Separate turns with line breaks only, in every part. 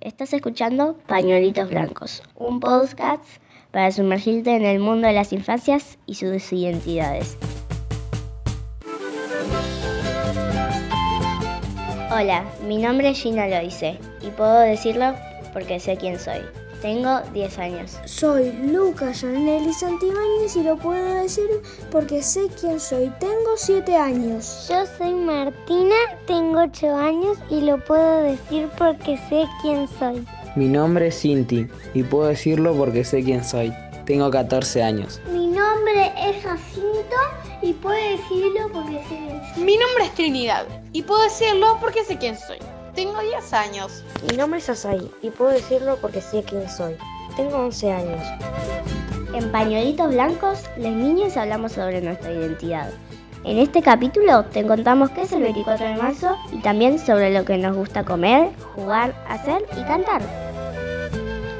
Estás escuchando Pañuelitos Blancos, un podcast para sumergirte en el mundo de las infancias y sus identidades. Hola, mi nombre es Gina Loise y puedo decirlo porque sé quién soy. Tengo 10 años.
Soy Lucas Janelli Santibáñez y lo puedo decir porque sé quién soy. Tengo 7 años.
Yo soy Martina, tengo 8 años y lo puedo decir porque sé quién soy.
Mi nombre es Cinti y puedo decirlo porque sé quién soy. Tengo 14 años.
Mi nombre es Jacinto y puedo decirlo porque sé quién soy.
Mi nombre es Trinidad y puedo decirlo porque sé quién soy. Tengo 10 años.
Mi nombre es Asai y puedo decirlo porque sé quién soy. Tengo 11 años.
En Pañuelitos Blancos, los niños hablamos sobre nuestra identidad. En este capítulo te contamos qué es el 24 de marzo y también sobre lo que nos gusta comer, jugar, hacer y cantar.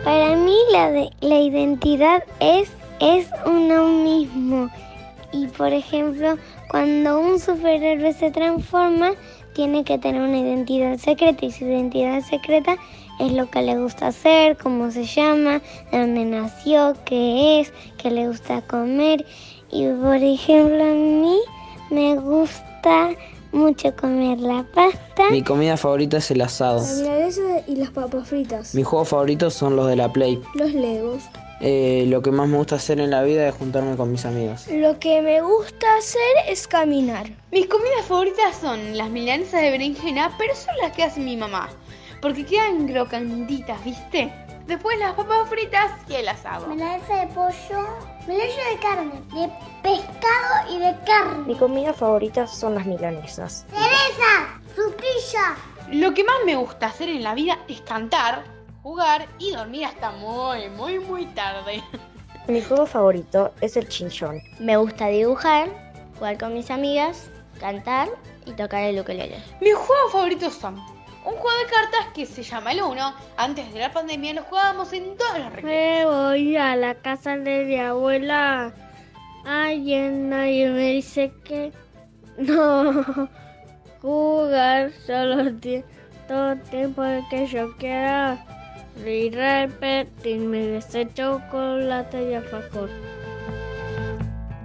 Para mí la, de, la identidad es, es uno mismo. Y por ejemplo, cuando un superhéroe se transforma, tiene que tener una identidad secreta y su identidad secreta es lo que le gusta hacer, cómo se llama, de dónde nació, qué es, qué le gusta comer. Y por ejemplo a mí me gusta mucho comer la pasta.
Mi comida favorita es el asado.
La milanesa y las papas fritas.
Mis juegos favoritos son los de la Play.
Los legos.
Eh, lo que más me gusta hacer en la vida es juntarme con mis amigos.
Lo que me gusta hacer es caminar.
Mis comidas favoritas son las milanesas de berenjena, pero son las que hace mi mamá. Porque quedan crocantitas, ¿viste? Después las papas fritas y el asado.
Milanesa de pollo, milanesa de carne, de pescado y de carne.
Mi comida favorita son las milanesas.
¡Cereza! ¡Frutilla!
Lo que más me gusta hacer en la vida es cantar, jugar y dormir hasta muy, muy, muy tarde.
Mi juego favorito es el chinchón.
Me gusta dibujar, jugar con mis amigas, cantar y tocar el ukelele.
Mis juegos favoritos son un juego de cartas que se llama el Uno. Antes de la pandemia lo jugábamos en todos los recreos.
Me voy a la casa de mi abuela. Alguien, nadie me dice que no jugar solo todo el tiempo que yo quiera. Y repetirme ese chocolate y alfajor.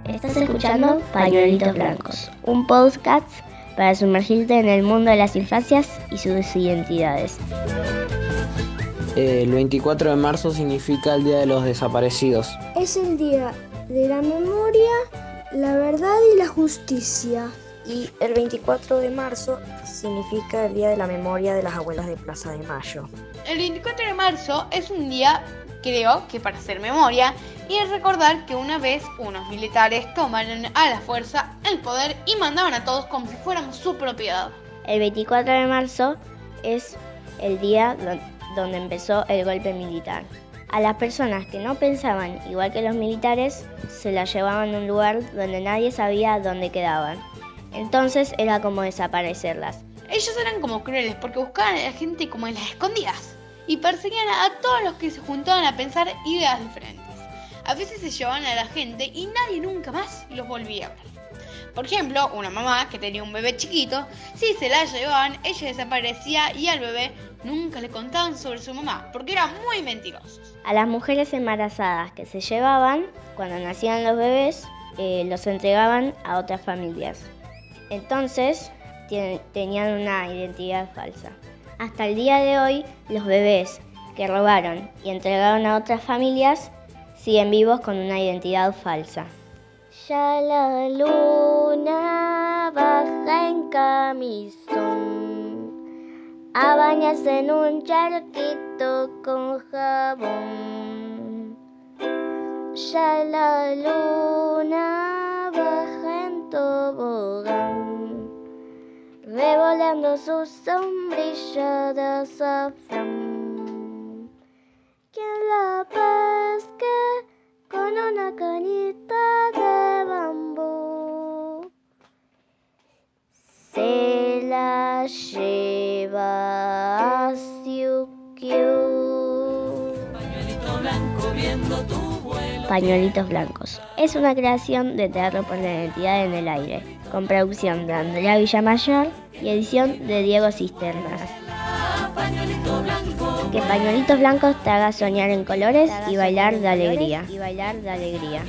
Estás escuchando Pañuelitos Blancos, un podcast para sumergirte en el mundo de las infancias y sus identidades.
El 24 de marzo significa el Día de los Desaparecidos.
Es el día de la memoria, la verdad y la justicia.
Y el 24 de marzo significa el Día de la Memoria de las Abuelas de Plaza de Mayo.
El 24 de marzo es un día, creo que para hacer memoria, y es recordar que una vez unos militares tomaron a la fuerza el poder y mandaban a todos como si fuéramos su propiedad.
El 24 de marzo es el día donde empezó el golpe militar. A las personas que no pensaban igual que los militares se las llevaban a un lugar donde nadie sabía dónde quedaban. Entonces era como desaparecerlas.
Ellos eran como crueles porque buscaban a la gente como en las escondidas y perseguían a todos los que se juntaban a pensar ideas diferentes. A veces se llevaban a la gente y nadie nunca más los volvía a ver. Por ejemplo, una mamá que tenía un bebé chiquito, si se la llevaban, ella desaparecía y al bebé nunca le contaban sobre su mamá porque eran muy mentirosos.
A las mujeres embarazadas que se llevaban, cuando nacían los bebés, eh, los entregaban a otras familias. Entonces, tenían una identidad falsa. Hasta el día de hoy, los bebés que robaron y entregaron a otras familias siguen vivos con una identidad falsa.
Ya la luna baja en camisón a bañarse en un charquito con jabón. Ya la luna revolando su sombrilla de azafrán. ¿Quién la pesca con una cañita de bambú? Se la lleva a
Pañuelitos Blancos. Es una creación de Teatro por la Identidad en el Aire, con producción de Andrea Villamayor y edición de Diego Cisternas. Que pañuelitos blancos te haga soñar en colores y bailar de alegría. Y bailar de alegría.